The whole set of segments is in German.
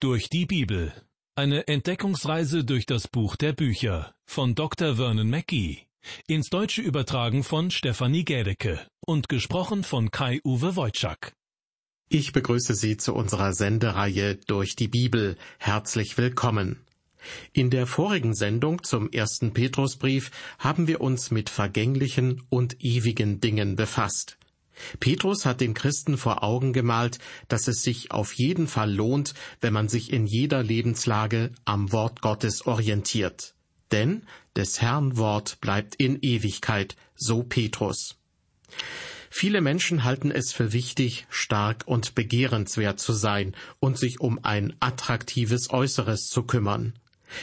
Durch die Bibel. Eine Entdeckungsreise durch das Buch der Bücher von Dr. Vernon Mackey. Ins Deutsche übertragen von Stefanie Gädecke und gesprochen von Kai-Uwe Wojczak. Ich begrüße Sie zu unserer Sendereihe Durch die Bibel. Herzlich willkommen. In der vorigen Sendung zum ersten Petrusbrief haben wir uns mit vergänglichen und ewigen Dingen befasst. Petrus hat den Christen vor Augen gemalt, dass es sich auf jeden Fall lohnt, wenn man sich in jeder Lebenslage am Wort Gottes orientiert. Denn des Herrn Wort bleibt in Ewigkeit, so Petrus. Viele Menschen halten es für wichtig, stark und begehrenswert zu sein und sich um ein attraktives Äußeres zu kümmern.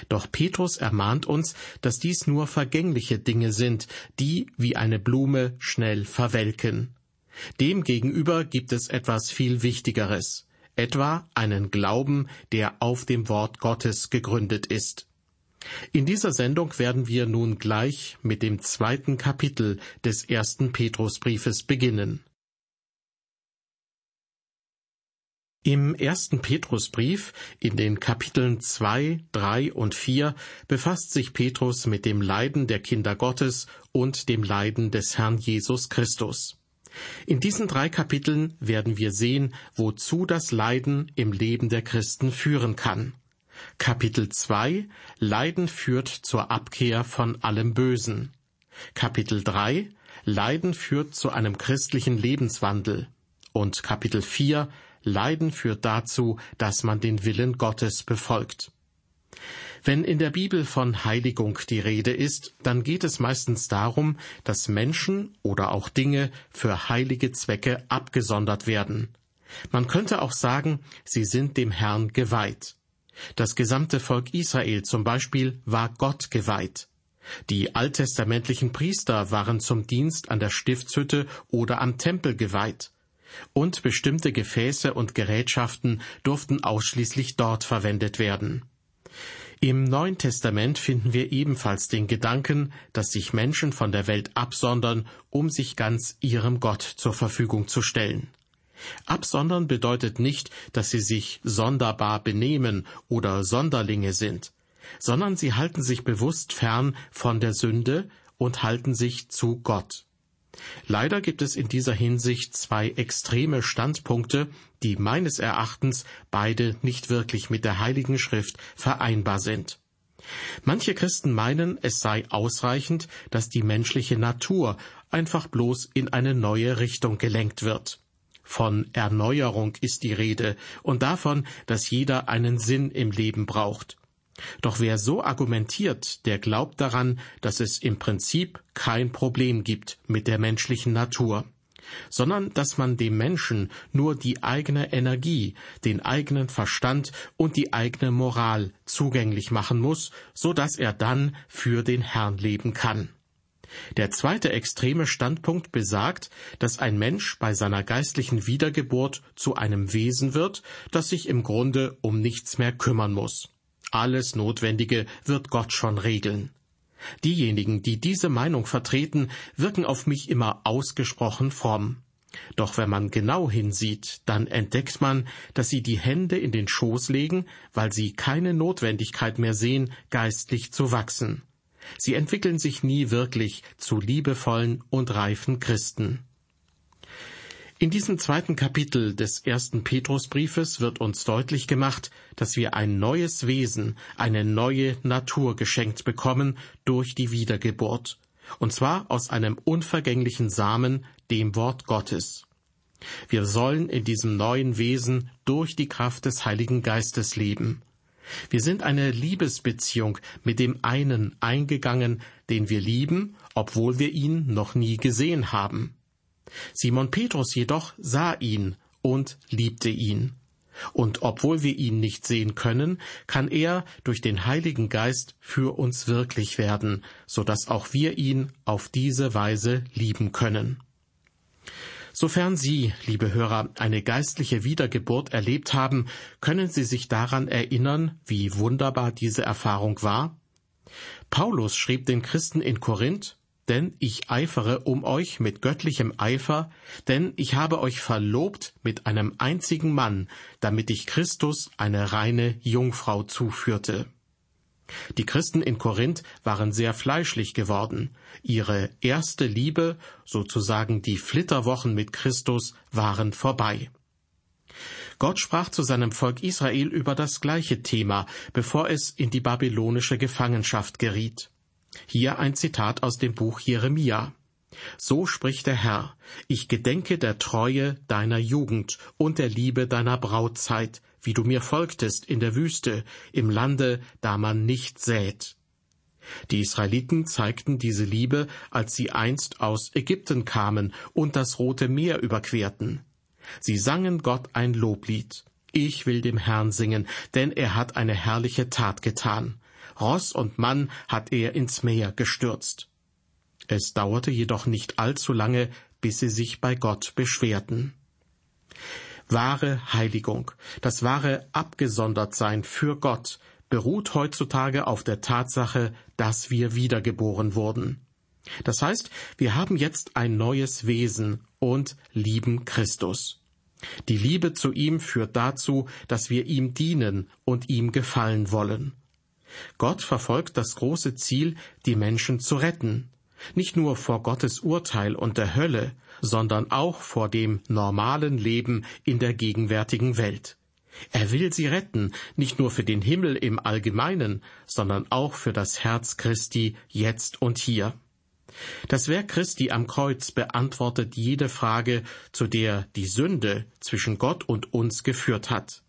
Doch Petrus ermahnt uns, dass dies nur vergängliche Dinge sind, die wie eine Blume schnell verwelken. Demgegenüber gibt es etwas viel Wichtigeres, etwa einen Glauben, der auf dem Wort Gottes gegründet ist. In dieser Sendung werden wir nun gleich mit dem zweiten Kapitel des ersten Petrusbriefes beginnen. Im ersten Petrusbrief, in den Kapiteln zwei, drei und vier, befasst sich Petrus mit dem Leiden der Kinder Gottes und dem Leiden des Herrn Jesus Christus. In diesen drei Kapiteln werden wir sehen, wozu das Leiden im Leben der Christen führen kann. Kapitel 2 Leiden führt zur Abkehr von allem Bösen. Kapitel 3 Leiden führt zu einem christlichen Lebenswandel. Und Kapitel 4 Leiden führt dazu, dass man den Willen Gottes befolgt. Wenn in der Bibel von Heiligung die Rede ist, dann geht es meistens darum, dass Menschen oder auch Dinge für heilige Zwecke abgesondert werden. Man könnte auch sagen, sie sind dem Herrn geweiht. Das gesamte Volk Israel zum Beispiel war Gott geweiht. Die alttestamentlichen Priester waren zum Dienst an der Stiftshütte oder am Tempel geweiht. Und bestimmte Gefäße und Gerätschaften durften ausschließlich dort verwendet werden. Im Neuen Testament finden wir ebenfalls den Gedanken, dass sich Menschen von der Welt absondern, um sich ganz ihrem Gott zur Verfügung zu stellen. Absondern bedeutet nicht, dass sie sich sonderbar benehmen oder Sonderlinge sind, sondern sie halten sich bewusst fern von der Sünde und halten sich zu Gott. Leider gibt es in dieser Hinsicht zwei extreme Standpunkte, die meines Erachtens beide nicht wirklich mit der Heiligen Schrift vereinbar sind. Manche Christen meinen, es sei ausreichend, dass die menschliche Natur einfach bloß in eine neue Richtung gelenkt wird. Von Erneuerung ist die Rede und davon, dass jeder einen Sinn im Leben braucht. Doch wer so argumentiert, der glaubt daran, dass es im Prinzip kein Problem gibt mit der menschlichen Natur, sondern dass man dem Menschen nur die eigene Energie, den eigenen Verstand und die eigene Moral zugänglich machen muss, so dass er dann für den Herrn leben kann. Der zweite extreme Standpunkt besagt, dass ein Mensch bei seiner geistlichen Wiedergeburt zu einem Wesen wird, das sich im Grunde um nichts mehr kümmern muss. Alles Notwendige wird Gott schon regeln. Diejenigen, die diese Meinung vertreten, wirken auf mich immer ausgesprochen fromm. Doch wenn man genau hinsieht, dann entdeckt man, dass sie die Hände in den Schoß legen, weil sie keine Notwendigkeit mehr sehen, geistlich zu wachsen. Sie entwickeln sich nie wirklich zu liebevollen und reifen Christen. In diesem zweiten Kapitel des ersten Petrusbriefes wird uns deutlich gemacht, dass wir ein neues Wesen, eine neue Natur geschenkt bekommen durch die Wiedergeburt, und zwar aus einem unvergänglichen Samen, dem Wort Gottes. Wir sollen in diesem neuen Wesen durch die Kraft des Heiligen Geistes leben. Wir sind eine Liebesbeziehung mit dem einen eingegangen, den wir lieben, obwohl wir ihn noch nie gesehen haben. Simon Petrus jedoch sah ihn und liebte ihn. Und obwohl wir ihn nicht sehen können, kann er durch den Heiligen Geist für uns wirklich werden, so dass auch wir ihn auf diese Weise lieben können. Sofern Sie, liebe Hörer, eine geistliche Wiedergeburt erlebt haben, können Sie sich daran erinnern, wie wunderbar diese Erfahrung war? Paulus schrieb den Christen in Korinth, denn ich eifere um euch mit göttlichem Eifer, denn ich habe euch verlobt mit einem einzigen Mann, damit ich Christus eine reine Jungfrau zuführte. Die Christen in Korinth waren sehr fleischlich geworden. Ihre erste Liebe, sozusagen die Flitterwochen mit Christus, waren vorbei. Gott sprach zu seinem Volk Israel über das gleiche Thema, bevor es in die babylonische Gefangenschaft geriet. Hier ein Zitat aus dem Buch Jeremia. So spricht der Herr, ich gedenke der Treue deiner Jugend und der Liebe deiner Brautzeit, wie du mir folgtest in der Wüste, im Lande, da man nicht sät. Die Israeliten zeigten diese Liebe, als sie einst aus Ägypten kamen und das Rote Meer überquerten. Sie sangen Gott ein Loblied. Ich will dem Herrn singen, denn er hat eine herrliche Tat getan. Ross und Mann hat er ins Meer gestürzt. Es dauerte jedoch nicht allzu lange, bis sie sich bei Gott beschwerten. Wahre Heiligung, das wahre Abgesondertsein für Gott, beruht heutzutage auf der Tatsache, dass wir wiedergeboren wurden. Das heißt, wir haben jetzt ein neues Wesen und lieben Christus. Die Liebe zu ihm führt dazu, dass wir ihm dienen und ihm gefallen wollen. Gott verfolgt das große Ziel, die Menschen zu retten, nicht nur vor Gottes Urteil und der Hölle, sondern auch vor dem normalen Leben in der gegenwärtigen Welt. Er will sie retten, nicht nur für den Himmel im Allgemeinen, sondern auch für das Herz Christi jetzt und hier. Das Werk Christi am Kreuz beantwortet jede Frage, zu der die Sünde zwischen Gott und uns geführt hat.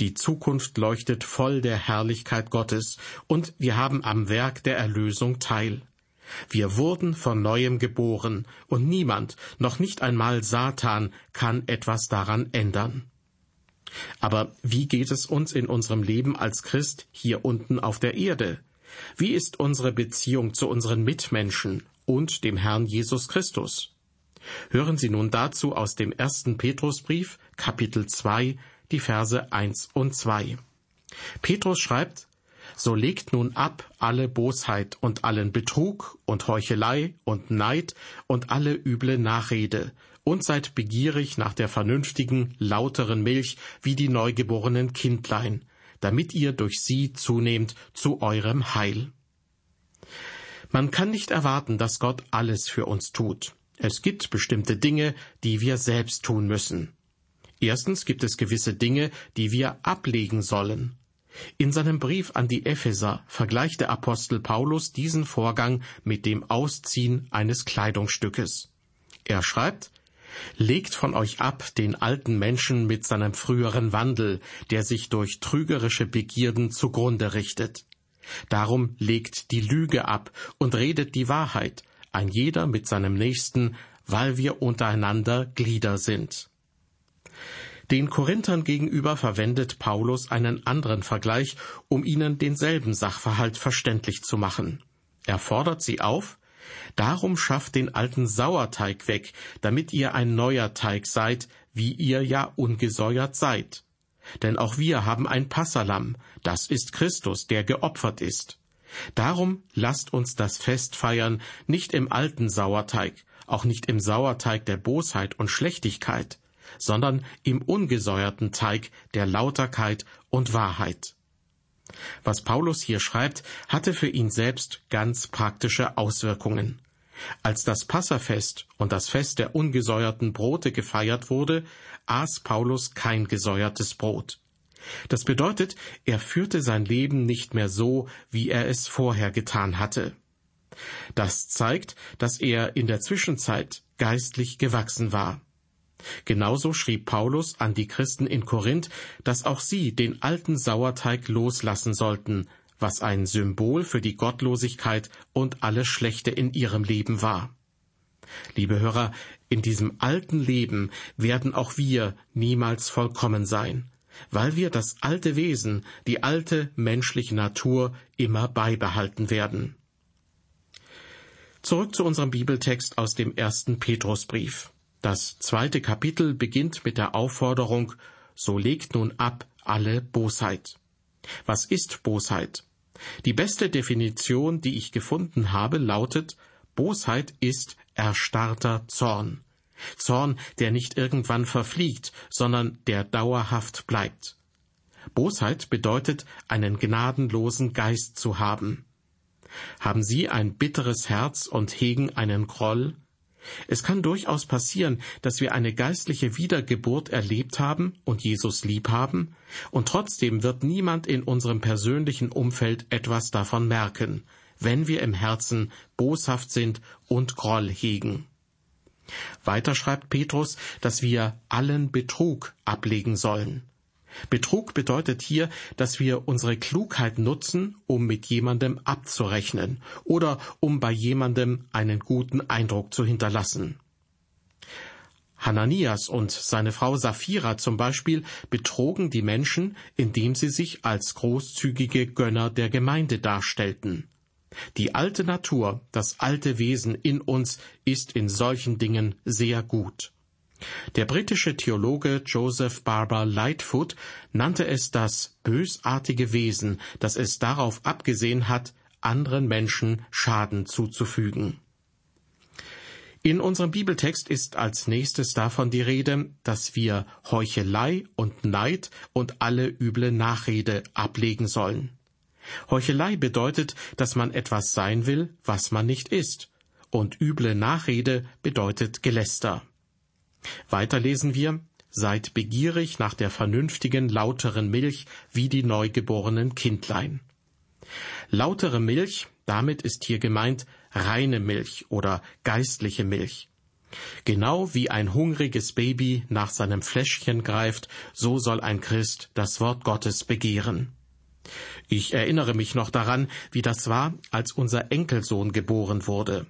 Die Zukunft leuchtet voll der Herrlichkeit Gottes, und wir haben am Werk der Erlösung teil. Wir wurden von neuem geboren, und niemand, noch nicht einmal Satan, kann etwas daran ändern. Aber wie geht es uns in unserem Leben als Christ hier unten auf der Erde? Wie ist unsere Beziehung zu unseren Mitmenschen und dem Herrn Jesus Christus? Hören Sie nun dazu aus dem ersten Petrusbrief, Kapitel 2, die Verse 1 und 2. Petrus schreibt, so legt nun ab alle Bosheit und allen Betrug und Heuchelei und Neid und alle üble Nachrede und seid begierig nach der vernünftigen, lauteren Milch wie die neugeborenen Kindlein, damit ihr durch sie zunehmt zu eurem Heil. Man kann nicht erwarten, dass Gott alles für uns tut. Es gibt bestimmte Dinge, die wir selbst tun müssen. Erstens gibt es gewisse Dinge, die wir ablegen sollen. In seinem Brief an die Epheser vergleicht der Apostel Paulus diesen Vorgang mit dem Ausziehen eines Kleidungsstückes. Er schreibt, Legt von euch ab den alten Menschen mit seinem früheren Wandel, der sich durch trügerische Begierden zugrunde richtet. Darum legt die Lüge ab und redet die Wahrheit, ein jeder mit seinem Nächsten, weil wir untereinander Glieder sind. Den Korinthern gegenüber verwendet Paulus einen anderen Vergleich, um ihnen denselben Sachverhalt verständlich zu machen. Er fordert sie auf, Darum schafft den alten Sauerteig weg, damit ihr ein neuer Teig seid, wie ihr ja ungesäuert seid. Denn auch wir haben ein Passalam, das ist Christus, der geopfert ist. Darum lasst uns das Fest feiern, nicht im alten Sauerteig, auch nicht im Sauerteig der Bosheit und Schlechtigkeit, sondern im ungesäuerten Teig der Lauterkeit und Wahrheit. Was Paulus hier schreibt, hatte für ihn selbst ganz praktische Auswirkungen. Als das Passafest und das Fest der ungesäuerten Brote gefeiert wurde, aß Paulus kein gesäuertes Brot. Das bedeutet, er führte sein Leben nicht mehr so, wie er es vorher getan hatte. Das zeigt, dass er in der Zwischenzeit geistlich gewachsen war. Genauso schrieb Paulus an die Christen in Korinth, dass auch sie den alten Sauerteig loslassen sollten, was ein Symbol für die Gottlosigkeit und alles Schlechte in ihrem Leben war. Liebe Hörer, in diesem alten Leben werden auch wir niemals vollkommen sein, weil wir das alte Wesen, die alte menschliche Natur immer beibehalten werden. Zurück zu unserem Bibeltext aus dem ersten Petrusbrief. Das zweite Kapitel beginnt mit der Aufforderung, so legt nun ab alle Bosheit. Was ist Bosheit? Die beste Definition, die ich gefunden habe, lautet, Bosheit ist erstarrter Zorn. Zorn, der nicht irgendwann verfliegt, sondern der dauerhaft bleibt. Bosheit bedeutet, einen gnadenlosen Geist zu haben. Haben Sie ein bitteres Herz und hegen einen Groll? Es kann durchaus passieren, dass wir eine geistliche Wiedergeburt erlebt haben und Jesus lieb haben, und trotzdem wird niemand in unserem persönlichen Umfeld etwas davon merken, wenn wir im Herzen boshaft sind und Groll hegen. Weiter schreibt Petrus, dass wir allen Betrug ablegen sollen. Betrug bedeutet hier, dass wir unsere Klugheit nutzen, um mit jemandem abzurechnen oder um bei jemandem einen guten Eindruck zu hinterlassen. Hananias und seine Frau Sapphira zum Beispiel betrogen die Menschen, indem sie sich als großzügige Gönner der Gemeinde darstellten. Die alte Natur, das alte Wesen in uns ist in solchen Dingen sehr gut. Der britische Theologe Joseph Barber Lightfoot nannte es das bösartige Wesen, das es darauf abgesehen hat, anderen Menschen Schaden zuzufügen. In unserem Bibeltext ist als nächstes davon die Rede, dass wir Heuchelei und Neid und alle üble Nachrede ablegen sollen. Heuchelei bedeutet, dass man etwas sein will, was man nicht ist, und üble Nachrede bedeutet Geläster. Weiter lesen wir, Seid begierig nach der vernünftigen, lauteren Milch wie die neugeborenen Kindlein. Lautere Milch, damit ist hier gemeint reine Milch oder geistliche Milch. Genau wie ein hungriges Baby nach seinem Fläschchen greift, so soll ein Christ das Wort Gottes begehren. Ich erinnere mich noch daran, wie das war, als unser Enkelsohn geboren wurde.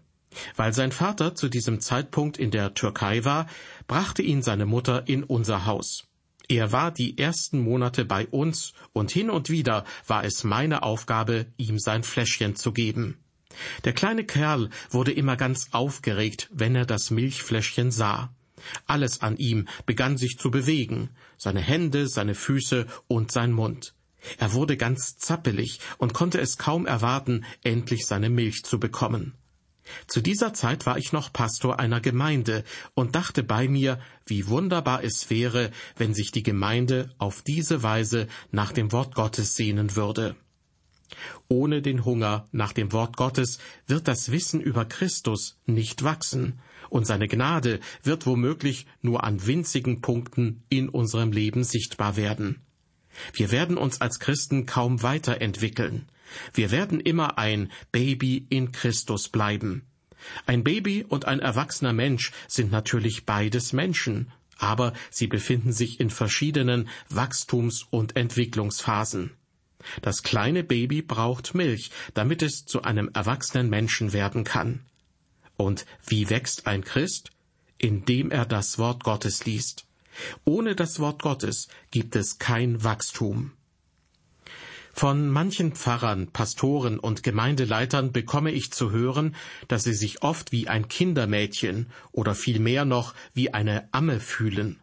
Weil sein Vater zu diesem Zeitpunkt in der Türkei war, brachte ihn seine Mutter in unser Haus. Er war die ersten Monate bei uns, und hin und wieder war es meine Aufgabe, ihm sein Fläschchen zu geben. Der kleine Kerl wurde immer ganz aufgeregt, wenn er das Milchfläschchen sah. Alles an ihm begann sich zu bewegen, seine Hände, seine Füße und sein Mund. Er wurde ganz zappelig und konnte es kaum erwarten, endlich seine Milch zu bekommen. Zu dieser Zeit war ich noch Pastor einer Gemeinde und dachte bei mir, wie wunderbar es wäre, wenn sich die Gemeinde auf diese Weise nach dem Wort Gottes sehnen würde. Ohne den Hunger nach dem Wort Gottes wird das Wissen über Christus nicht wachsen, und seine Gnade wird womöglich nur an winzigen Punkten in unserem Leben sichtbar werden. Wir werden uns als Christen kaum weiterentwickeln. Wir werden immer ein Baby in Christus bleiben. Ein Baby und ein erwachsener Mensch sind natürlich beides Menschen, aber sie befinden sich in verschiedenen Wachstums- und Entwicklungsphasen. Das kleine Baby braucht Milch, damit es zu einem erwachsenen Menschen werden kann. Und wie wächst ein Christ? Indem er das Wort Gottes liest. Ohne das Wort Gottes gibt es kein Wachstum. Von manchen Pfarrern, Pastoren und Gemeindeleitern bekomme ich zu hören, dass sie sich oft wie ein Kindermädchen oder vielmehr noch wie eine Amme fühlen.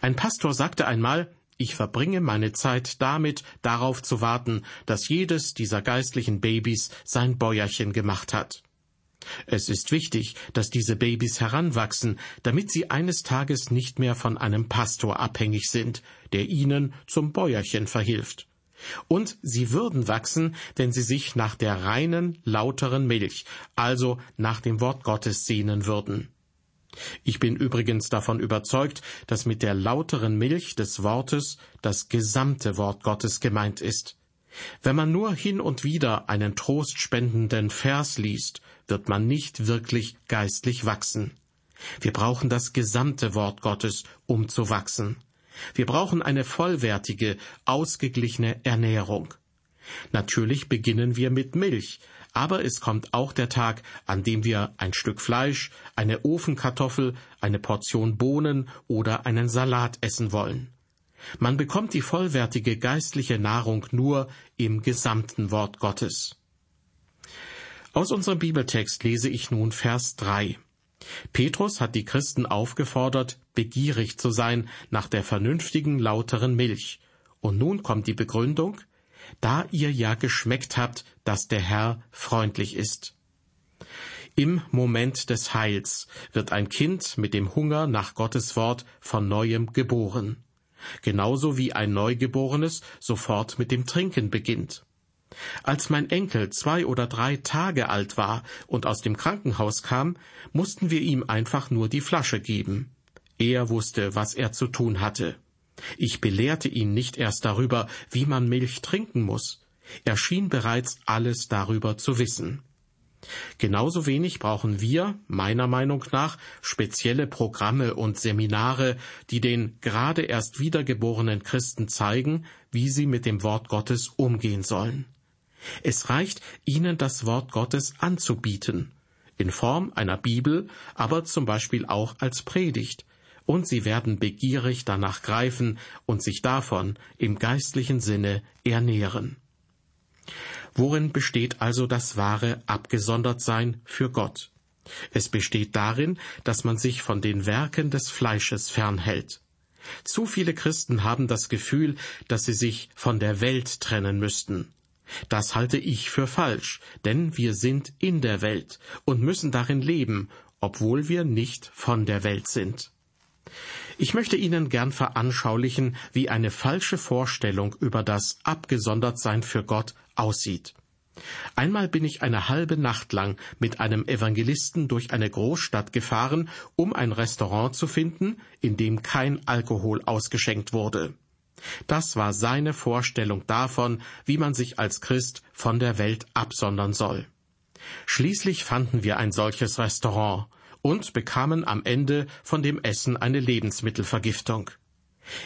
Ein Pastor sagte einmal, ich verbringe meine Zeit damit, darauf zu warten, dass jedes dieser geistlichen Babys sein Bäuerchen gemacht hat. Es ist wichtig, dass diese Babys heranwachsen, damit sie eines Tages nicht mehr von einem Pastor abhängig sind, der ihnen zum Bäuerchen verhilft. Und sie würden wachsen, wenn sie sich nach der reinen, lauteren Milch, also nach dem Wort Gottes sehnen würden. Ich bin übrigens davon überzeugt, dass mit der lauteren Milch des Wortes das gesamte Wort Gottes gemeint ist. Wenn man nur hin und wieder einen trostspendenden Vers liest, wird man nicht wirklich geistlich wachsen. Wir brauchen das gesamte Wort Gottes, um zu wachsen. Wir brauchen eine vollwertige, ausgeglichene Ernährung. Natürlich beginnen wir mit Milch, aber es kommt auch der Tag, an dem wir ein Stück Fleisch, eine Ofenkartoffel, eine Portion Bohnen oder einen Salat essen wollen. Man bekommt die vollwertige geistliche Nahrung nur im gesamten Wort Gottes. Aus unserem Bibeltext lese ich nun Vers 3. Petrus hat die Christen aufgefordert, begierig zu sein nach der vernünftigen, lauteren Milch. Und nun kommt die Begründung, da ihr ja geschmeckt habt, dass der Herr freundlich ist. Im Moment des Heils wird ein Kind mit dem Hunger nach Gottes Wort von neuem geboren, genauso wie ein Neugeborenes sofort mit dem Trinken beginnt. Als mein Enkel zwei oder drei Tage alt war und aus dem Krankenhaus kam, mussten wir ihm einfach nur die Flasche geben. Er wusste, was er zu tun hatte. Ich belehrte ihn nicht erst darüber, wie man Milch trinken muss. Er schien bereits alles darüber zu wissen. Genauso wenig brauchen wir, meiner Meinung nach, spezielle Programme und Seminare, die den gerade erst wiedergeborenen Christen zeigen, wie sie mit dem Wort Gottes umgehen sollen. Es reicht, ihnen das Wort Gottes anzubieten, in Form einer Bibel, aber zum Beispiel auch als Predigt, und sie werden begierig danach greifen und sich davon im geistlichen Sinne ernähren. Worin besteht also das wahre Abgesondertsein für Gott? Es besteht darin, dass man sich von den Werken des Fleisches fernhält. Zu viele Christen haben das Gefühl, dass sie sich von der Welt trennen müssten. Das halte ich für falsch, denn wir sind in der Welt und müssen darin leben, obwohl wir nicht von der Welt sind. Ich möchte Ihnen gern veranschaulichen, wie eine falsche Vorstellung über das Abgesondertsein für Gott aussieht. Einmal bin ich eine halbe Nacht lang mit einem Evangelisten durch eine Großstadt gefahren, um ein Restaurant zu finden, in dem kein Alkohol ausgeschenkt wurde. Das war seine Vorstellung davon, wie man sich als Christ von der Welt absondern soll. Schließlich fanden wir ein solches Restaurant und bekamen am Ende von dem Essen eine Lebensmittelvergiftung.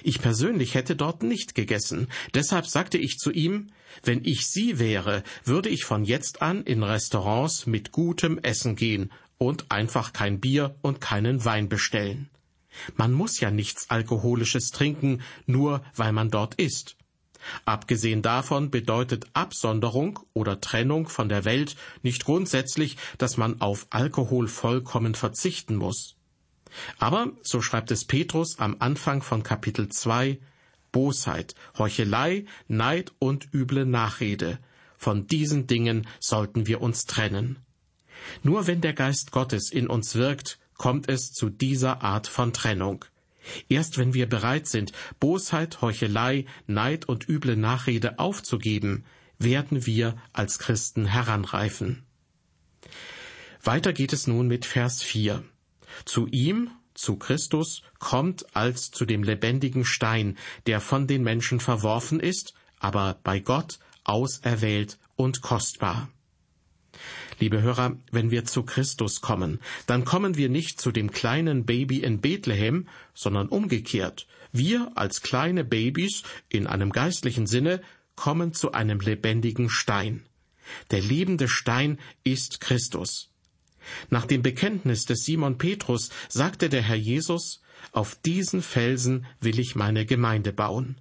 Ich persönlich hätte dort nicht gegessen, deshalb sagte ich zu ihm, wenn ich Sie wäre, würde ich von jetzt an in Restaurants mit gutem Essen gehen und einfach kein Bier und keinen Wein bestellen. Man muss ja nichts Alkoholisches trinken, nur weil man dort ist. Abgesehen davon bedeutet Absonderung oder Trennung von der Welt nicht grundsätzlich, dass man auf Alkohol vollkommen verzichten muss. Aber, so schreibt es Petrus am Anfang von Kapitel 2, Bosheit, Heuchelei, Neid und üble Nachrede, von diesen Dingen sollten wir uns trennen. Nur wenn der Geist Gottes in uns wirkt, kommt es zu dieser Art von Trennung. Erst wenn wir bereit sind, Bosheit, Heuchelei, Neid und üble Nachrede aufzugeben, werden wir als Christen heranreifen. Weiter geht es nun mit Vers 4. Zu ihm, zu Christus, kommt als zu dem lebendigen Stein, der von den Menschen verworfen ist, aber bei Gott auserwählt und kostbar. Liebe Hörer, wenn wir zu Christus kommen, dann kommen wir nicht zu dem kleinen Baby in Bethlehem, sondern umgekehrt. Wir als kleine Babys in einem geistlichen Sinne kommen zu einem lebendigen Stein. Der lebende Stein ist Christus. Nach dem Bekenntnis des Simon Petrus sagte der Herr Jesus, auf diesen Felsen will ich meine Gemeinde bauen.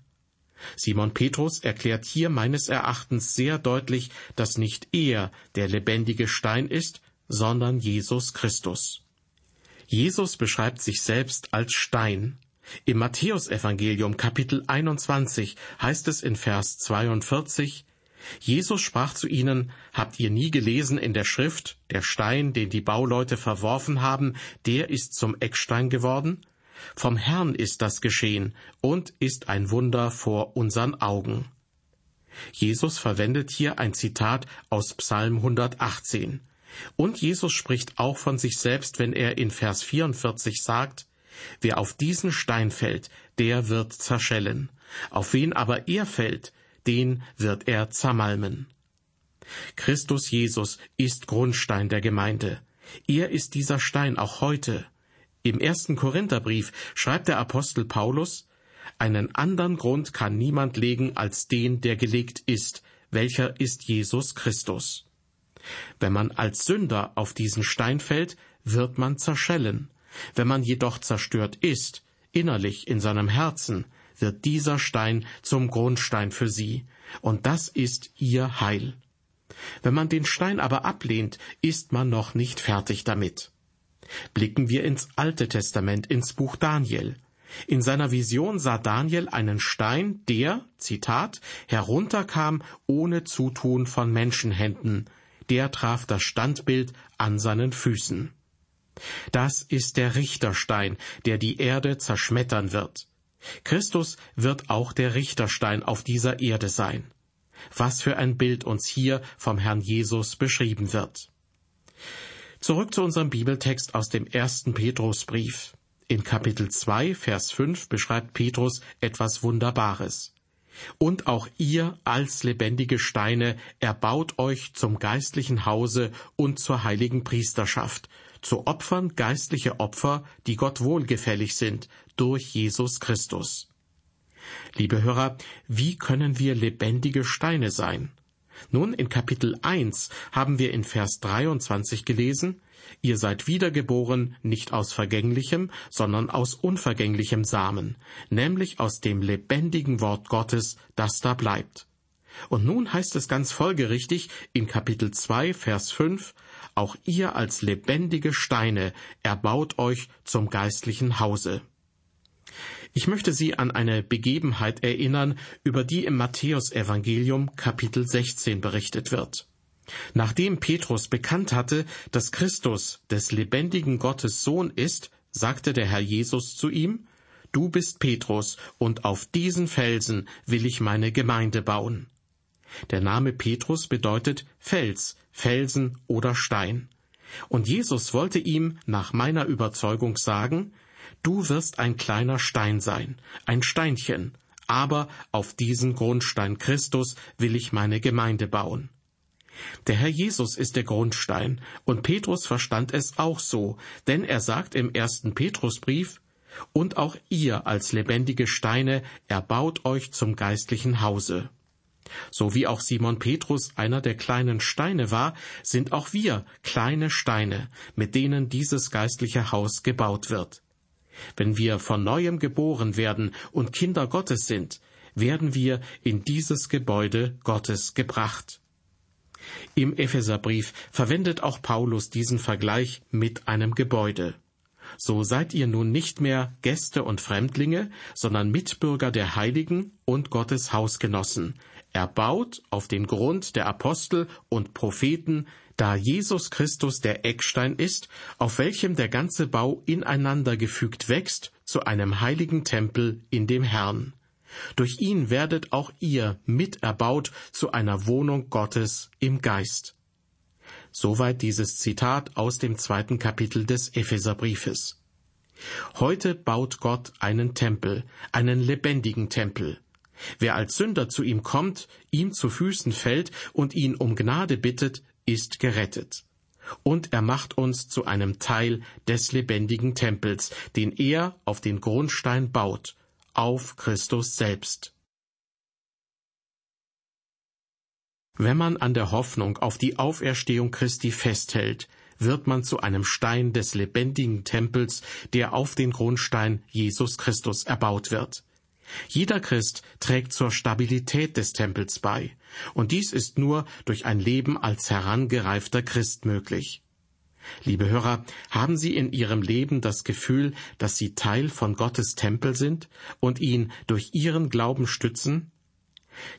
Simon Petrus erklärt hier meines Erachtens sehr deutlich, dass nicht er der lebendige Stein ist, sondern Jesus Christus. Jesus beschreibt sich selbst als Stein. Im Matthäusevangelium Kapitel 21 heißt es in Vers 42, Jesus sprach zu ihnen, Habt ihr nie gelesen in der Schrift, der Stein, den die Bauleute verworfen haben, der ist zum Eckstein geworden? Vom Herrn ist das geschehen und ist ein Wunder vor unseren Augen. Jesus verwendet hier ein Zitat aus Psalm 118. Und Jesus spricht auch von sich selbst, wenn er in Vers 44 sagt, Wer auf diesen Stein fällt, der wird zerschellen. Auf wen aber er fällt, den wird er zermalmen. Christus Jesus ist Grundstein der Gemeinde. Er ist dieser Stein auch heute. Im ersten Korintherbrief schreibt der Apostel Paulus, einen anderen Grund kann niemand legen als den, der gelegt ist, welcher ist Jesus Christus. Wenn man als Sünder auf diesen Stein fällt, wird man zerschellen. Wenn man jedoch zerstört ist, innerlich in seinem Herzen, wird dieser Stein zum Grundstein für sie, und das ist ihr Heil. Wenn man den Stein aber ablehnt, ist man noch nicht fertig damit. Blicken wir ins Alte Testament, ins Buch Daniel. In seiner Vision sah Daniel einen Stein, der, Zitat, herunterkam ohne Zutun von Menschenhänden, der traf das Standbild an seinen Füßen. Das ist der Richterstein, der die Erde zerschmettern wird. Christus wird auch der Richterstein auf dieser Erde sein. Was für ein Bild uns hier vom Herrn Jesus beschrieben wird. Zurück zu unserem Bibeltext aus dem ersten Petrusbrief. In Kapitel 2, Vers 5 beschreibt Petrus etwas Wunderbares. Und auch ihr als lebendige Steine erbaut euch zum geistlichen Hause und zur heiligen Priesterschaft, zu Opfern geistliche Opfer, die Gott wohlgefällig sind, durch Jesus Christus. Liebe Hörer, wie können wir lebendige Steine sein? Nun, in Kapitel 1 haben wir in Vers 23 gelesen, Ihr seid wiedergeboren nicht aus vergänglichem, sondern aus unvergänglichem Samen, nämlich aus dem lebendigen Wort Gottes, das da bleibt. Und nun heißt es ganz folgerichtig in Kapitel 2, Vers 5, auch ihr als lebendige Steine erbaut euch zum geistlichen Hause. Ich möchte Sie an eine Begebenheit erinnern, über die im Matthäusevangelium Kapitel 16 berichtet wird. Nachdem Petrus bekannt hatte, dass Christus des lebendigen Gottes Sohn ist, sagte der Herr Jesus zu ihm, Du bist Petrus, und auf diesen Felsen will ich meine Gemeinde bauen. Der Name Petrus bedeutet Fels, Felsen oder Stein. Und Jesus wollte ihm nach meiner Überzeugung sagen, Du wirst ein kleiner Stein sein, ein Steinchen, aber auf diesen Grundstein Christus will ich meine Gemeinde bauen. Der Herr Jesus ist der Grundstein, und Petrus verstand es auch so, denn er sagt im ersten Petrusbrief, und auch ihr als lebendige Steine erbaut euch zum geistlichen Hause. So wie auch Simon Petrus einer der kleinen Steine war, sind auch wir kleine Steine, mit denen dieses geistliche Haus gebaut wird. Wenn wir von neuem geboren werden und Kinder Gottes sind, werden wir in dieses Gebäude Gottes gebracht. Im Epheserbrief verwendet auch Paulus diesen Vergleich mit einem Gebäude. So seid ihr nun nicht mehr Gäste und Fremdlinge, sondern Mitbürger der Heiligen und Gottes Hausgenossen, erbaut auf den Grund der Apostel und Propheten, da Jesus Christus der Eckstein ist, auf welchem der ganze Bau ineinander gefügt wächst zu einem heiligen Tempel in dem Herrn. Durch ihn werdet auch ihr miterbaut zu einer Wohnung Gottes im Geist. Soweit dieses Zitat aus dem zweiten Kapitel des Epheserbriefes. Heute baut Gott einen Tempel, einen lebendigen Tempel. Wer als Sünder zu ihm kommt, ihm zu Füßen fällt und ihn um Gnade bittet, ist gerettet. Und er macht uns zu einem Teil des lebendigen Tempels, den er auf den Grundstein baut, auf Christus selbst. Wenn man an der Hoffnung auf die Auferstehung Christi festhält, wird man zu einem Stein des lebendigen Tempels, der auf den Grundstein Jesus Christus erbaut wird. Jeder Christ trägt zur Stabilität des Tempels bei, und dies ist nur durch ein Leben als herangereifter Christ möglich. Liebe Hörer, haben Sie in Ihrem Leben das Gefühl, dass Sie Teil von Gottes Tempel sind und ihn durch Ihren Glauben stützen?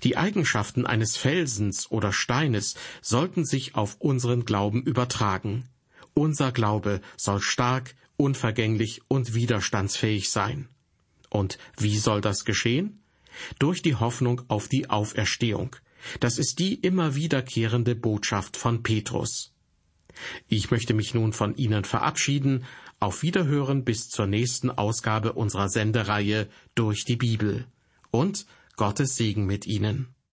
Die Eigenschaften eines Felsens oder Steines sollten sich auf unseren Glauben übertragen. Unser Glaube soll stark, unvergänglich und widerstandsfähig sein. Und wie soll das geschehen? Durch die Hoffnung auf die Auferstehung. Das ist die immer wiederkehrende Botschaft von Petrus. Ich möchte mich nun von Ihnen verabschieden. Auf Wiederhören bis zur nächsten Ausgabe unserer Sendereihe durch die Bibel. Und Gottes Segen mit Ihnen.